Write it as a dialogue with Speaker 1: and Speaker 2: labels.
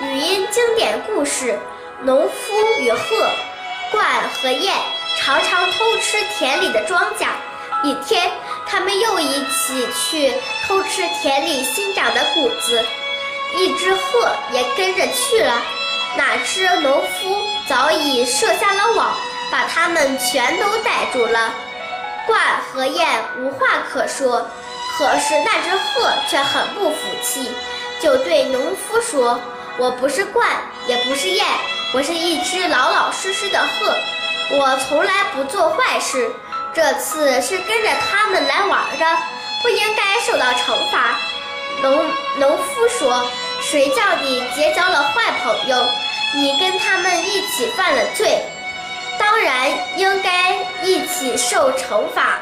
Speaker 1: 语音经典故事：农夫与鹤。鹳和雁常常偷吃田里的庄稼。一天，他们又一起去偷吃田里新长的谷子。一只鹤也跟着去了。哪知农夫早已设下了网，把它们全都逮住了。鹳和雁无话可说，可是那只鹤却很不服气，就对农夫说。我不是鹳，也不是雁，我是一只老老实实的鹤。我从来不做坏事，这次是跟着他们来玩的，不应该受到惩罚。农农夫说：“谁叫你结交了坏朋友？你跟他们一起犯了罪，当然应该一起受惩罚。”